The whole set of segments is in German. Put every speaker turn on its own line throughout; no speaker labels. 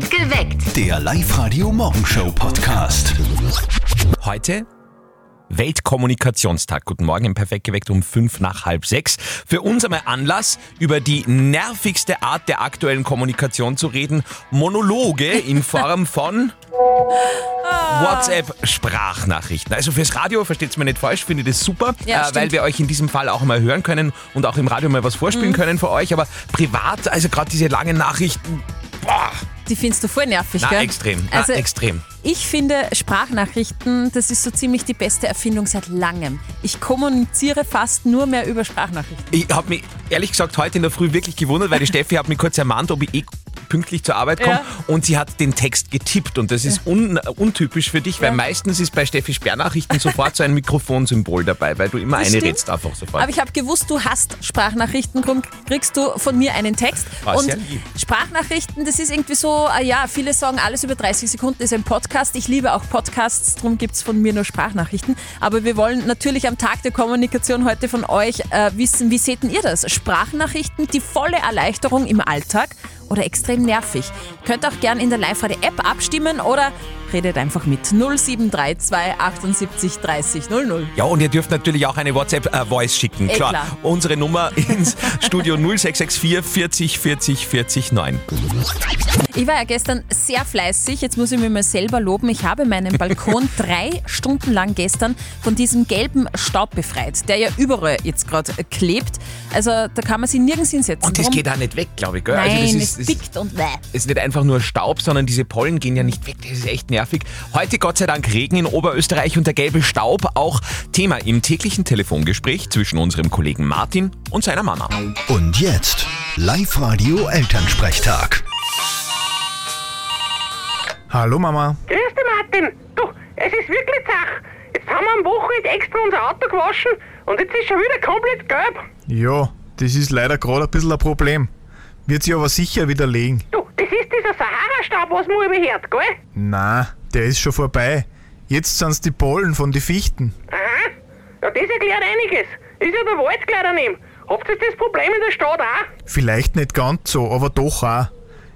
Geweckt.
Der Live-Radio-Morgenshow-Podcast.
Heute Weltkommunikationstag. Guten Morgen im Perfekt geweckt um fünf nach halb sechs. Für uns einmal Anlass, über die nervigste Art der aktuellen Kommunikation zu reden. Monologe in Form von WhatsApp-Sprachnachrichten. Also fürs Radio, versteht es mir nicht falsch, finde ich das super,
Ja,
äh, weil wir euch in diesem Fall auch mal hören können und auch im Radio mal was vorspielen
Mhm.
können für euch. Aber privat, also gerade diese langen Nachrichten, boah,
Die findest du voll nervig,
na,
gell?
extrem, na,
Also,
extrem.
ich finde Sprachnachrichten, das ist so ziemlich die beste Erfindung seit langem. Ich kommuniziere fast nur mehr über Sprachnachrichten.
Ich habe mich ehrlich gesagt heute in der Früh wirklich gewundert, weil die Steffi hat mich kurz ermahnt, ob ich eh pünktlich zur Arbeit komme
Ja.
und sie hat den Text getippt und das ist un, untypisch für dich, weil
Ja.
meistens ist bei Steffi Sperrnachrichten sofort so ein Mikrofonsymbol dabei, weil du immer
Das
eine
stimmt.
redst einfach sofort.
Aber ich habe gewusst, du hast Sprachnachrichten, darum kriegst du von mir einen Text.
Ah,
und. Sprachnachrichten, das ist irgendwie so, ah ja, viele sagen, alles über 30 Sekunden ist ein Podcast. Ich liebe auch Podcasts, darum gibt es von mir nur Sprachnachrichten. Aber wir wollen natürlich am Tag der Kommunikation heute von euch äh, wissen, wie seht denn ihr das? Sprachnachrichten, die volle Erleichterung im Alltag oder extrem nervig? Könnt auch gern in der Live-Radio-App abstimmen oder redet einfach mit 0732 78 30 00.
ja, und ihr dürft natürlich auch eine WhatsApp-Voice schicken.
Eh
klar.
klar.
Unsere Nummer ins Studio 0664 40 40 40 9.
Ich war ja gestern sehr fleißig. Jetzt muss ich mich mal selber loben. Ich habe meinen Balkon drei Stunden lang gestern von diesem gelben Staub befreit, der ja überall jetzt gerade klebt. Also da kann man sich nirgends hinsetzen.
Und das
Drum-
geht auch nicht weg, glaube ich. Gell?
Nein,
also das
es
ist, das
pickt und bäh.
ist nicht einfach nur Staub, sondern diese Pollen gehen ja nicht weg. Das ist echt nervig. Heute Gott sei Dank Regen in Oberösterreich und der gelbe Staub auch Thema im täglichen Telefongespräch zwischen unserem Kollegen Martin und seiner Mama.
Und jetzt Live-Radio Elternsprechtag.
Hallo Mama.
Grüß dich, Martin. Du, es ist wirklich Zach. Jetzt haben wir am Wochenende extra unser Auto gewaschen und jetzt ist schon wieder komplett gelb.
Ja, das ist leider gerade ein bisschen ein Problem. Wird sich aber sicher widerlegen.
Du, das ist dieser Sahara-Staub, was man überhört, gell?
Na, der ist schon vorbei. Jetzt sind's die Pollen von die Fichten.
Aha. Ja, das erklärt einiges. Ist ja der Wald gleich daneben. Habt ihr das Problem in der Stadt auch?
Vielleicht nicht ganz so, aber doch auch.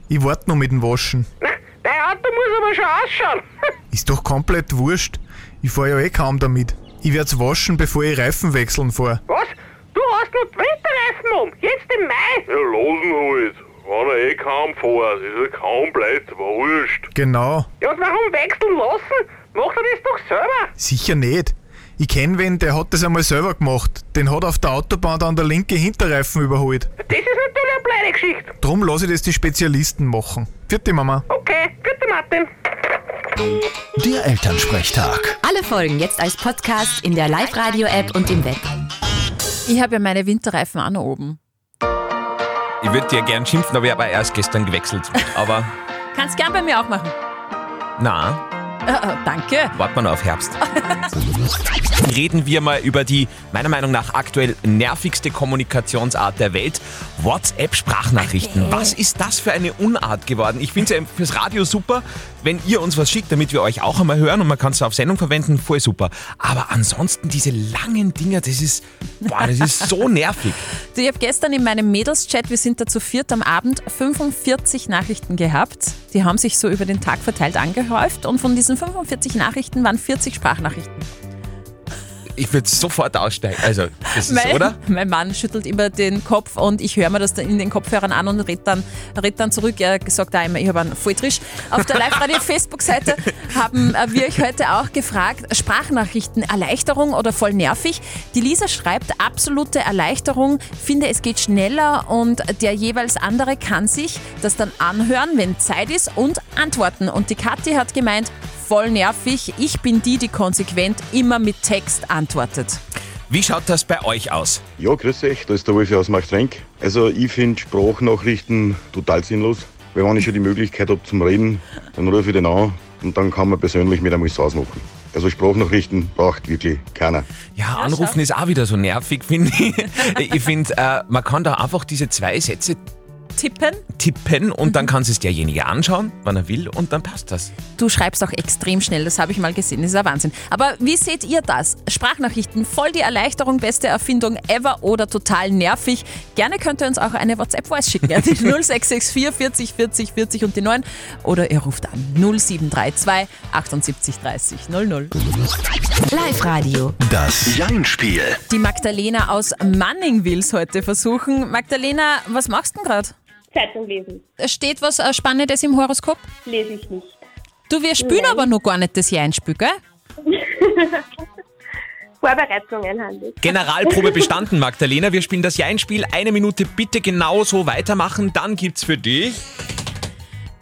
Ich warte noch mit dem Waschen.
Na, dein Auto muss aber schon ausschauen.
Ist doch komplett wurscht. Ich fahr ja eh kaum damit. Ich werd's waschen, bevor ich Reifen wechseln fahr.
was? Du hast noch die Winterreifen um. Jetzt im Mai.
Ja, losen halt. Wenn er eh kaum fährt, ist er kaum bleibt, wurscht.
Genau.
Ja, und warum wechseln lassen? Macht er das doch selber.
Sicher nicht. Ich kenn wen, der hat das einmal selber gemacht. Den hat auf der Autobahn dann der linke Hinterreifen überholt.
Das ist natürlich eine blöde Geschichte.
Drum lass ich das die Spezialisten machen. Vierte Mama.
Okay, bitte Martin.
Der Elternsprechtag.
Alle Folgen jetzt als Podcast in der Live-Radio-App und im Web.
Ich habe ja meine Winterreifen auch noch oben.
Ich würde dir gern schimpfen, aber ich habe erst gestern gewechselt. Aber
Kannst gern bei mir auch machen.
na,
Äh, äh, danke.
warten wir noch auf Herbst. Reden wir mal über die, meiner Meinung nach, aktuell nervigste Kommunikationsart der Welt. WhatsApp-Sprachnachrichten. Was ist das für eine Unart geworden? Ich finde es ja fürs Radio super, wenn ihr uns was schickt, damit wir euch auch einmal hören und man kann es auf Sendung verwenden, voll super. Aber ansonsten diese langen Dinger, das ist, boah, das ist so nervig.
Du, ich habe gestern in meinem Mädels-Chat, wir sind da zu viert am Abend, 45 Nachrichten gehabt. Die haben sich so über den Tag verteilt angehäuft und von diesen 45 Nachrichten waren 40 Sprachnachrichten.
Ich würde sofort aussteigen. Also, das ist,
Mein,
oder?
mein Mann schüttelt immer den Kopf und ich höre mir das dann in den Kopfhörern an und red dann, red dann zurück. Er sagt auch immer, ich habe einen Volltrisch. Auf der Live-Radio-Facebook-Seite haben äh, wir euch heute auch gefragt, Sprachnachrichten, Erleichterung oder voll nervig? Die Lisa schreibt, absolute Erleichterung, finde es geht schneller und der jeweils andere kann sich das dann anhören, wenn Zeit ist und antworten. Und die Kathi hat gemeint, voll nervig, ich bin die, die konsequent immer mit Text antwortet.
Wie schaut das bei euch aus?
Ja, grüß euch, da ist der Wolfi aus Machtrenk. Also ich finde Sprachnachrichten total sinnlos. Weil wenn ich schon die Möglichkeit habe zum Reden, dann rufe ich den an und dann kann man persönlich mit einmal ausmachen. Also Sprachnachrichten braucht wirklich keiner.
Ja, anrufen ist auch wieder so nervig, finde ich. Ich finde, äh, man kann da einfach diese zwei Sätze
tippen.
tippen und dann kann sich derjenige anschauen, wann er will und dann passt das.
Du schreibst auch extrem schnell, das habe ich mal gesehen, das ist ein Wahnsinn. Aber wie seht ihr das? Sprachnachrichten, voll die Erleichterung, beste Erfindung ever oder total nervig? Gerne könnt ihr uns auch eine WhatsApp-Voice schicken, ja, die 0664 40 40 40 und die 9 oder ihr ruft an 0732 78 30 00.
Live-Radio.
Das Jein-Spiel.
Die Magdalena aus Manning will es heute versuchen. Magdalena, was machst du denn gerade?
Zeitung lesen.
Steht was äh, Spannendes im Horoskop?
Lese ich nicht.
Du, wir spielen
Nein.
aber noch gar nicht das Jeinspiel, gell?
Vorbereitungen handelt.
Generalprobe bestanden, Magdalena. Wir spielen das Jein-Spiel. Eine Minute bitte genauso weitermachen. Dann gibt's für dich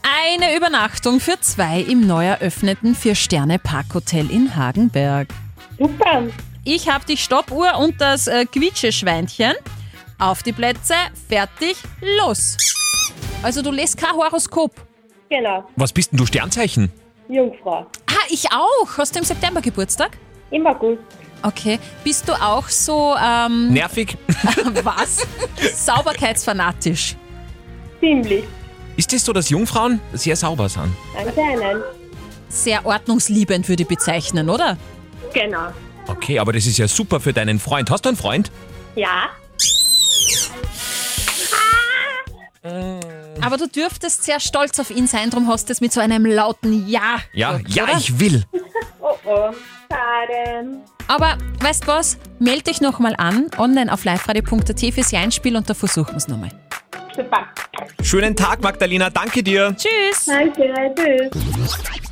Eine Übernachtung für zwei im neu eröffneten Vier-Sterne-Parkhotel in Hagenberg.
Super.
Ich habe die Stoppuhr und das äh, Quietscheschweinchen. Auf die Plätze, fertig, los. Also du lässt kein Horoskop.
Genau.
Was bist denn du Sternzeichen?
Jungfrau.
Ah, ich auch. Hast du im September Geburtstag?
Immer gut.
Okay. Bist du auch so, ähm,
Nervig.
was? Sauberkeitsfanatisch.
Ziemlich.
Ist es so, dass Jungfrauen sehr sauber sind?
Anscheinend.
Sehr ordnungsliebend würde ich bezeichnen, oder?
Genau.
Okay, aber das ist ja super für deinen Freund. Hast du einen Freund?
Ja.
Aber du dürftest sehr stolz auf ihn sein, darum hast du es mit so einem lauten Ja.
Ja,
gesagt,
ja,
oder?
ich will.
Oh oh. Schade.
Aber weißt was? Meld dich nochmal an, online auf liveradio.at fürs Einspiel und da versuchen wir es nochmal.
Super.
Schönen Tag, Magdalena. Danke dir.
Tschüss!
Danke. Tschüss.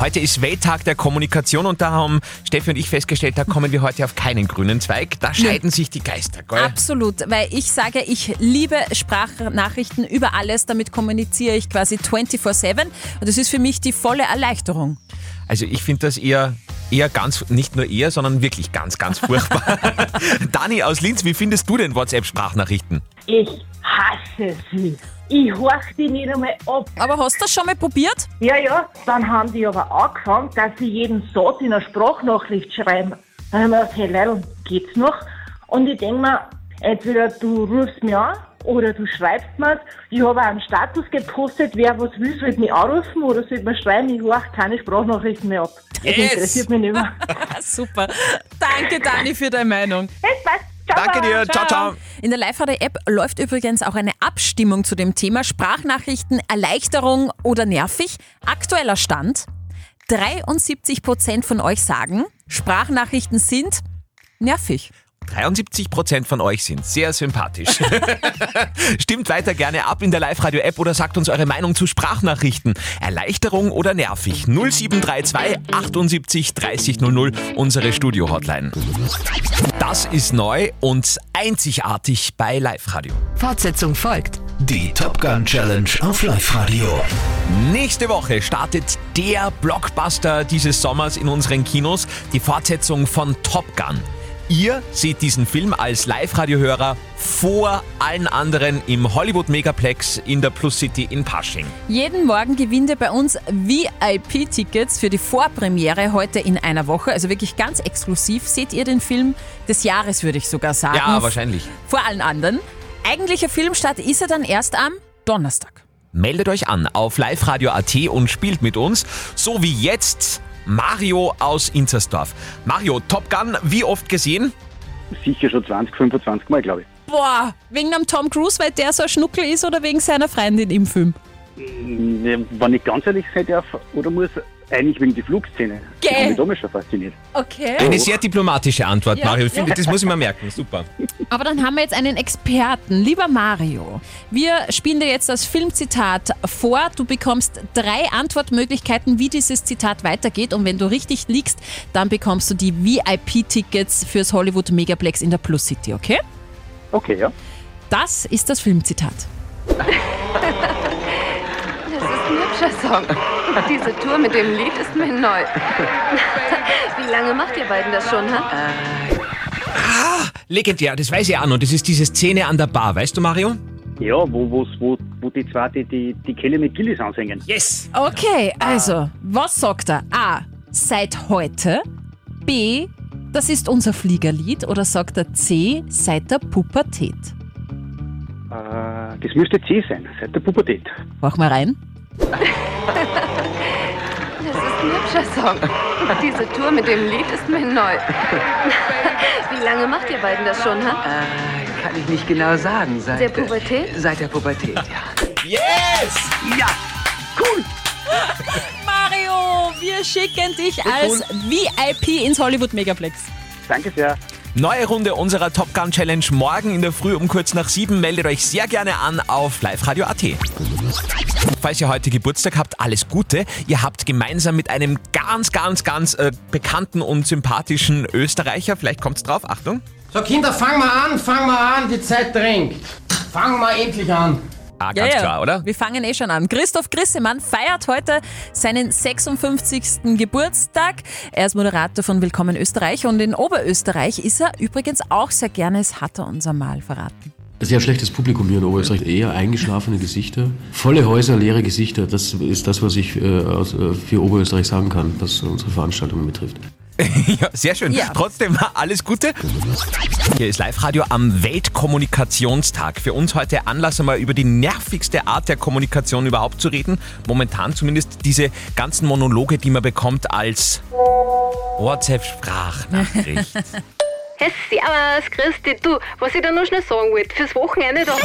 Heute ist Welttag der Kommunikation und da haben Steffi und ich festgestellt, da kommen wir heute auf keinen grünen Zweig. Da scheiden sich die Geister, gell?
Absolut, weil ich sage, ich liebe Sprachnachrichten über alles, damit kommuniziere ich quasi 24-7 und das ist für mich die volle Erleichterung.
Also ich finde das eher, eher ganz, nicht nur eher, sondern wirklich ganz, ganz furchtbar. Dani aus Linz, wie findest du denn WhatsApp-Sprachnachrichten?
Ich hasse sie. Ich horch die nicht einmal ab.
Aber hast du das schon mal probiert?
Ja, ja, dann haben die aber angefangen, dass sie jeden Satz in einer Sprachnachricht schreiben. Dann haben wir gedacht, hey Leute, geht's noch? Und ich denke mir, entweder du rufst mich an oder du schreibst mir Ich habe einen Status gepostet, wer was will, soll mich anrufen oder soll mir schreiben, ich horch keine Sprachnachrichten mehr ab. Das
Yes!
interessiert mich nicht mehr.
Super. Danke, Dani, für deine Meinung.
Das.
Danke dir, ciao, ciao.
In der Live-Radio-App läuft übrigens auch eine Abstimmung zu dem Thema Sprachnachrichten, Erleichterung oder nervig. Aktueller Stand. 73% von euch sagen, Sprachnachrichten sind nervig.
73% von euch sind sehr sympathisch. Stimmt weiter gerne ab in der Live-Radio-App oder sagt uns eure Meinung zu Sprachnachrichten. Erleichterung oder nervig? 0732 78 30 00, unsere Studio-Hotline. Das ist neu und einzigartig bei Live-Radio.
Fortsetzung folgt.
Die Top Gun Challenge auf Live-Radio.
Nächste Woche startet der Blockbuster dieses Sommers in unseren Kinos, die Fortsetzung von Top Gun. Ihr seht diesen Film als Live-Radio-Hörer vor allen anderen im Hollywood Megaplex in der Plus City in Pasching.
Jeden Morgen gewinnt ihr bei uns VIP-Tickets für die Vorpremiere heute in einer Woche. Also wirklich ganz exklusiv seht ihr den Film des Jahres, würde ich sogar sagen.
Ja, wahrscheinlich.
Vor allen anderen. Eigentlicher Filmstart ist er dann erst am Donnerstag.
Meldet euch an auf liveradio.at und spielt mit uns, so wie jetzt Mario aus Inzersdorf. Mario, Top Gun, wie oft gesehen?
Sicher schon 20, 25 Mal, glaube ich.
Boah, wegen dem Tom Cruise, weil der so ein Schnuckel ist oder wegen seiner Freundin im Film?
Mm, Wenn ich ganz ehrlich sein darf, oder muss, eigentlich wegen der Flugszene.
Gell.
Die hat mich damals schon fasziniert.
Okay.
Eine sehr diplomatische Antwort,
Ja.
Mario. Ich finde, das muss ich mir merken. Super.
Aber dann haben wir jetzt einen Experten. Lieber Mario, wir spielen dir jetzt das Filmzitat vor. Du bekommst drei Antwortmöglichkeiten, wie dieses Zitat weitergeht. Und wenn du richtig liegst, dann bekommst du die VIP-Tickets fürs Hollywood Megaplex in der Plus City, okay?
Okay, ja.
Das ist das Filmzitat.
Das ist ein hübscher Song. Diese Tour mit dem Lied ist mir neu. Wie lange macht ihr beiden das schon, ha?
Legendär, das weiß ich auch noch. Das ist diese Szene an der Bar, weißt du, Mario?
Ja, wo, wo's, wo, wo die zwei die, die, die Kelle mit Gillis ansingen.
Yes!
Okay, also, was sagt er? A. Seit heute. B. Das ist unser Fliegerlied. Oder sagt er C. Seit der Pubertät?
Äh, das müsste C sein, seit der Pubertät.
Mach mal rein.
Das ist ein hübscher Song. Diese Tour mit dem Lied ist mir neu. Wie lange macht ihr beiden das schon, ha?
Äh, kann ich nicht genau sagen. Seit
Der Pubertät?
Äh, seit der Pubertät, ja.
Yes!
Ja, cool.
Mario, wir schicken dich als VIP ins Hollywood Megaplex.
Danke sehr.
Neue Runde unserer Top Gun Challenge morgen in der Früh um kurz nach sieben. Meldet euch sehr gerne an auf liveradio.at. Falls ihr heute Geburtstag habt, alles Gute. Ihr habt gemeinsam mit einem ganz, ganz, ganz äh, bekannten und sympathischen Österreicher, vielleicht kommt's drauf, Achtung.
So, Kinder, fang mal an, fang mal an, die Zeit drängt. Fang mal endlich an.
Ah, ganz klar, oder?
Wir fangen eh schon an. Christoph Grissemann feiert heute seinen 56. Geburtstag. Er ist Moderator von Willkommen Österreich und in Oberösterreich ist er übrigens auch sehr gerne, es hat er uns einmal verraten.
Sehr schlechtes Publikum hier in Oberösterreich, eher eingeschlafene Gesichter. Volle Häuser, leere Gesichter, das ist das, was ich äh, aus, äh, für Oberösterreich sagen kann, was unsere Veranstaltungen betrifft.
ja, sehr schön.
Ja.
Trotzdem alles Gute. Hier ist Live-Radio am Weltkommunikationstag. Für uns heute Anlass, einmal über die nervigste Art der Kommunikation überhaupt zu reden. Momentan zumindest diese ganzen Monologe, die man bekommt als WhatsApp-Sprachnachricht.
Hey, servus, Christi. Du, was ich da noch schnell sagen wollte, fürs Wochenende da...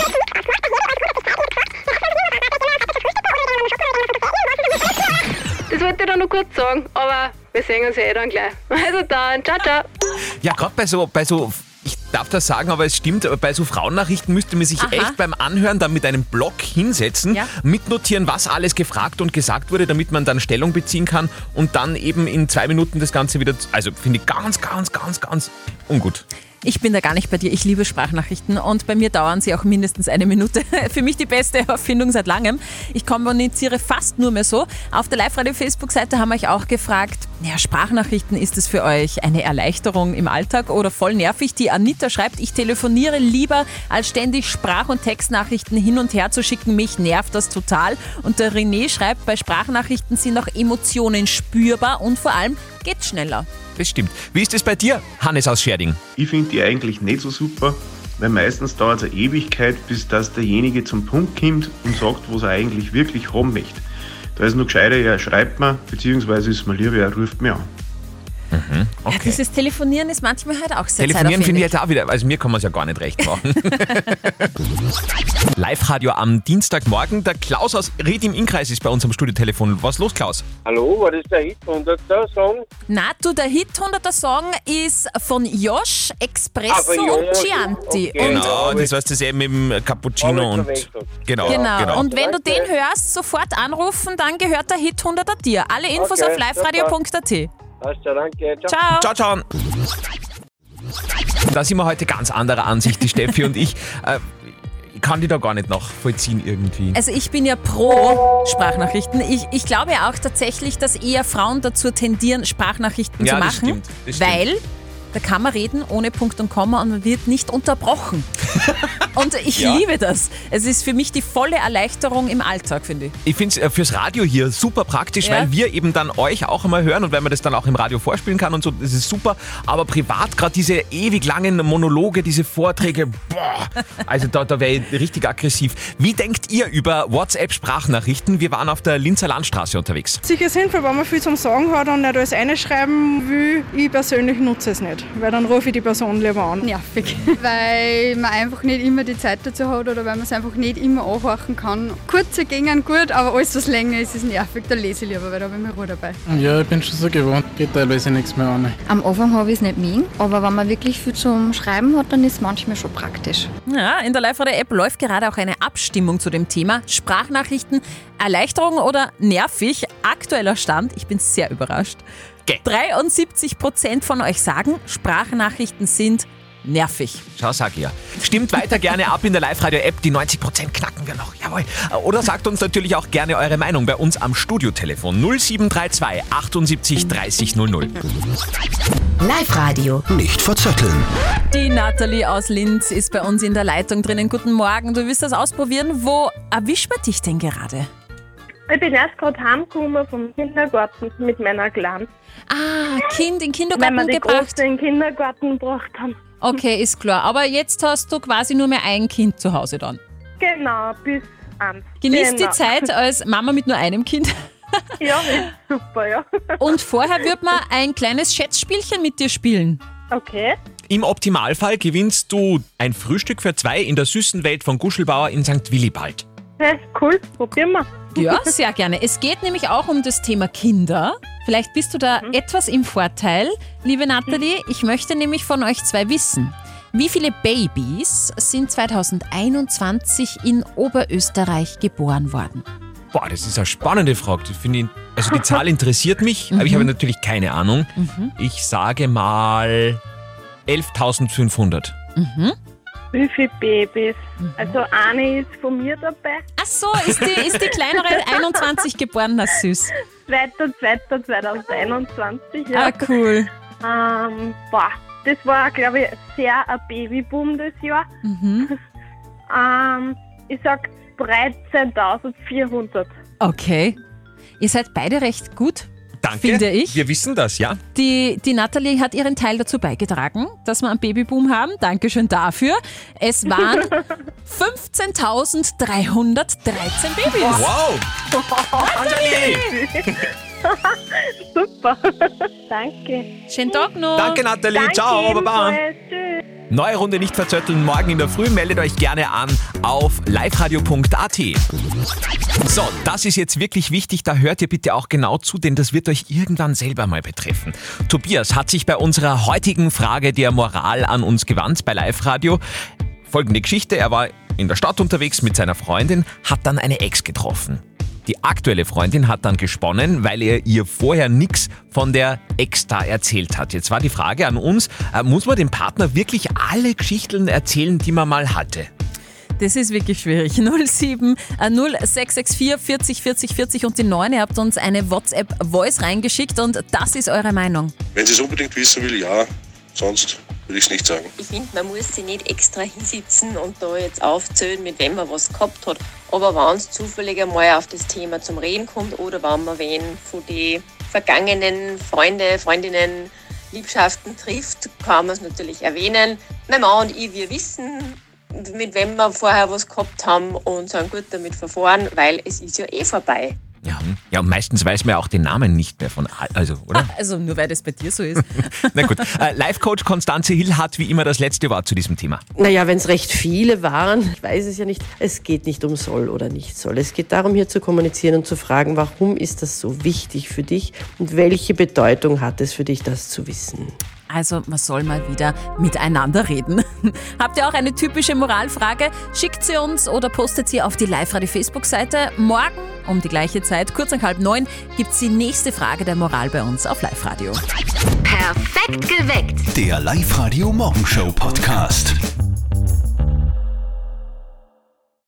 Das wollte ich da noch kurz sagen, aber wir sehen uns ja eh dann gleich. Also dann, ciao, ciao.
Ja, gerade bei so, bei so, ich darf das sagen, aber es stimmt, aber bei so Frauennachrichten müsste man sich
Aha.
echt beim Anhören dann mit einem Block hinsetzen,
Ja.
mitnotieren, was alles gefragt und gesagt wurde, damit man dann Stellung beziehen kann und dann eben in zwei Minuten das Ganze wieder, also finde ich ganz, ganz, ganz, ganz ungut.
Ich bin da gar nicht bei dir. Ich liebe Sprachnachrichten und bei mir dauern sie auch mindestens eine Minute. Für mich die beste Erfindung seit langem. Ich kommuniziere fast nur mehr so. Auf der Live-Radio-Facebook-Seite haben wir euch auch gefragt, ja, Sprachnachrichten, ist es für euch eine Erleichterung im Alltag oder voll nervig? Die Anita schreibt, ich telefoniere lieber, als ständig Sprach- und Textnachrichten hin und her zu schicken. Mich nervt das total. Und der René schreibt, bei Sprachnachrichten sind auch Emotionen spürbar und vor allem geht schneller.
Das stimmt. Wie ist es bei dir, Hannes aus Scherding?
Ich finde die eigentlich nicht so super, weil meistens dauert es eine Ewigkeit, bis dass derjenige zum Punkt kommt und sagt, was er eigentlich wirklich haben möchte. Da ist nur gescheiter, er schreibt mir, beziehungsweise ist mir lieber, er ruft mir an.
Mhm,
Ja, dieses Telefonieren ist manchmal halt auch sehr
Telefonieren finde ich jetzt auch wieder, also mir kann man es ja gar nicht recht machen. Live-Radio am Dienstagmorgen. Der Klaus aus Ried im Innkreis ist bei uns am Studiotelefon. Was ist los, Klaus?
Hallo, war das der Hit 100 Song?
Na, du, der Hit 100er Song ist von Josh, Expresso
Ah, von
und Chianti.
okay.
Und
Genau, das heißt das eben mit dem Cappuccino und. Genau,
Genau.
genau.
Und wenn du den hörst, sofort anrufen, dann gehört der Hit 100er dir. Alle Infos
Okay,
auf liveradio.at.
Passt ja, danke.
Ciao.
Ciao, ciao. Da sind wir heute ganz anderer Ansicht, die Steffi und ich. Äh, ich kann die da gar nicht nachvollziehen irgendwie.
Also ich bin ja pro Sprachnachrichten. Ich, ich glaube ja auch tatsächlich, dass eher Frauen dazu tendieren, Sprachnachrichten
Ja,
zu
das
machen.
stimmt, das stimmt.
Weil da kann man reden ohne Punkt und Komma und man wird nicht unterbrochen. und ich
Ja.
liebe das. Es ist für mich die volle Erleichterung im Alltag, finde ich.
Ich finde es fürs Radio hier super praktisch,
Ja.
weil wir eben dann euch auch einmal hören und weil man das dann auch im Radio vorspielen kann und so, das ist super. Aber privat gerade diese ewig langen Monologe, diese Vorträge, boah, also da, da wäre ich richtig aggressiv. Wie denkt ihr über WhatsApp-Sprachnachrichten? Wir waren auf der Linzer Landstraße unterwegs.
Sicher sinnvoll, wenn man viel zum Sagen hat und nicht alles einschreiben will. Ich persönlich nutze es nicht, weil dann rufe ich die Person lieber an.
Nervig, weil man einfach nicht immer die Zeit dazu hat oder weil man es einfach nicht immer anhorchen kann. Kurze gingen gut, aber alles, was länger ist, ist nervig. Da lese ich lieber, weil da habe ich mir Ruhe dabei.
Ja, ich bin schon so gewohnt, geht teilweise nichts mehr an.
Am Anfang habe ich es nicht mögen, aber wenn man wirklich viel zum Schreiben hat, dann ist es manchmal schon praktisch.
Ja, in der Live-Radio-App läuft gerade auch eine Abstimmung zu dem Thema Sprachnachrichten, Erleichterung oder nervig. Aktueller Stand, ich bin sehr überrascht. 73% von euch sagen, Sprachnachrichten sind nervig.
Schau, sag ich ja. Stimmt weiter gerne ab in der Live-Radio-App, die 90% knacken wir noch. Jawohl. Oder sagt uns natürlich auch gerne eure Meinung bei uns am Studiotelefon 0732 78 30 00.
Live-Radio.
Nicht verzetteln.
Die Nathalie aus Linz ist bei uns in der Leitung drinnen. Guten Morgen, du willst das ausprobieren. Wo erwischt man dich denn gerade?
Ich bin erst gerade heimgekommen vom Kindergarten mit meiner Kleinen.
Ah, Kind in den
Weil
Kindergarten
wir die
gebracht.
Große in den Kindergarten gebracht haben.
Okay, ist klar. Aber jetzt hast du quasi nur mehr ein Kind zu Hause dann.
Genau, bis eins.
Genießt
genau.
die Zeit als Mama mit nur einem Kind.
Ja, ist super, ja.
Und vorher wird man ein kleines Schätzspielchen mit dir spielen.
Okay.
Im Optimalfall gewinnst du ein Frühstück für zwei in der süßen Welt von Guschelbauer in St. Willibald.
Ja, cool, probieren wir.
Ja, sehr gerne. Es geht nämlich auch um das Thema Kinder. Vielleicht bist du da etwas im Vorteil, liebe Nathalie. Ich möchte nämlich von euch zwei wissen. Wie viele Babys sind 2021 in Oberösterreich geboren worden?
Boah, das ist eine spannende Frage. Finde ich, also die Zahl interessiert mich, aber ich habe natürlich keine Ahnung. Ich sage mal 11.500.
Mhm.
Wie viele Babys? Also eine ist von mir dabei.
Ach so, ist die, ist die kleinere 21 geboren? Na süß.
2.2.2021, ja.
Ah, cool.
Ähm, boah, das war, glaube ich, sehr ein Babyboom das Jahr.
Mhm.
Ähm, ich sag 13.400.
Okay. Ihr seid beide recht gut,
Danke.
finde ich.
Wir wissen das, ja?
Die, die Nathalie hat ihren Teil dazu beigetragen, dass wir einen Babyboom haben. Dankeschön dafür. Es waren 15.313 Babys.
Wow!
Nathalie! Super. Danke.
Schönen Tag noch.
Danke, Nathalie.
Danke
Ciao, Baba.
Tschüss.
Neue Runde nicht verzötteln. Morgen in der Früh meldet euch gerne an auf liveradio.at. So, das ist jetzt wirklich wichtig. Da hört ihr bitte auch genau zu, denn das wird euch irgendwann selber mal betreffen. Tobias hat sich bei unserer heutigen Frage der Moral an uns gewandt bei Live Radio. Folgende Geschichte. Er war in der Stadt unterwegs mit seiner Freundin, hat dann eine Ex getroffen. Die aktuelle Freundin hat dann gesponnen, weil er ihr vorher nichts von der Ex da erzählt hat. Jetzt war die Frage an uns, äh, muss man dem Partner wirklich alle Geschichten erzählen, die man mal hatte?
Das ist wirklich schwierig. 07 äh, 0664 40 40 40 und die 9. Ihr habt uns eine WhatsApp-Voice reingeschickt und das ist eure Meinung.
Wenn sie es unbedingt wissen will, ja. Sonst würde ich es nicht sagen.
Ich finde, man muss sich nicht extra hinsitzen und da jetzt aufzählen, mit wem man was gehabt hat. Aber wenn es zufällig einmal auf das Thema zum Reden kommt oder wenn man wen von den vergangenen Freunde, Freundinnen, Liebschaften trifft, kann man es natürlich erwähnen. Mein Mann und ich, wir wissen, mit wem wir vorher was gehabt haben und sind gut damit verfahren, weil es ist ja eh vorbei.
Ja, ja, und meistens weiß man ja auch den Namen nicht mehr von, all- also, oder?
Also nur weil das bei dir so ist.
Na gut. Äh, Live-Coach Konstanze Hill hat wie immer das letzte Wort zu diesem Thema.
Naja, wenn es recht viele waren, ich weiß es ja nicht, es geht nicht um soll oder nicht soll. Es geht darum, hier zu kommunizieren und zu fragen, warum ist das so wichtig für dich und welche Bedeutung hat es für dich, das zu wissen.
Also man soll mal wieder miteinander reden. Habt ihr auch eine typische Moralfrage? Schickt sie uns oder postet sie auf die Live-Radio-Facebook-Seite. Morgen um die gleiche Zeit, kurz nach halb neun, gibt es die nächste Frage der Moral bei uns auf Live-Radio.
Perfekt geweckt.
Der Live-Radio Morgenshow Podcast.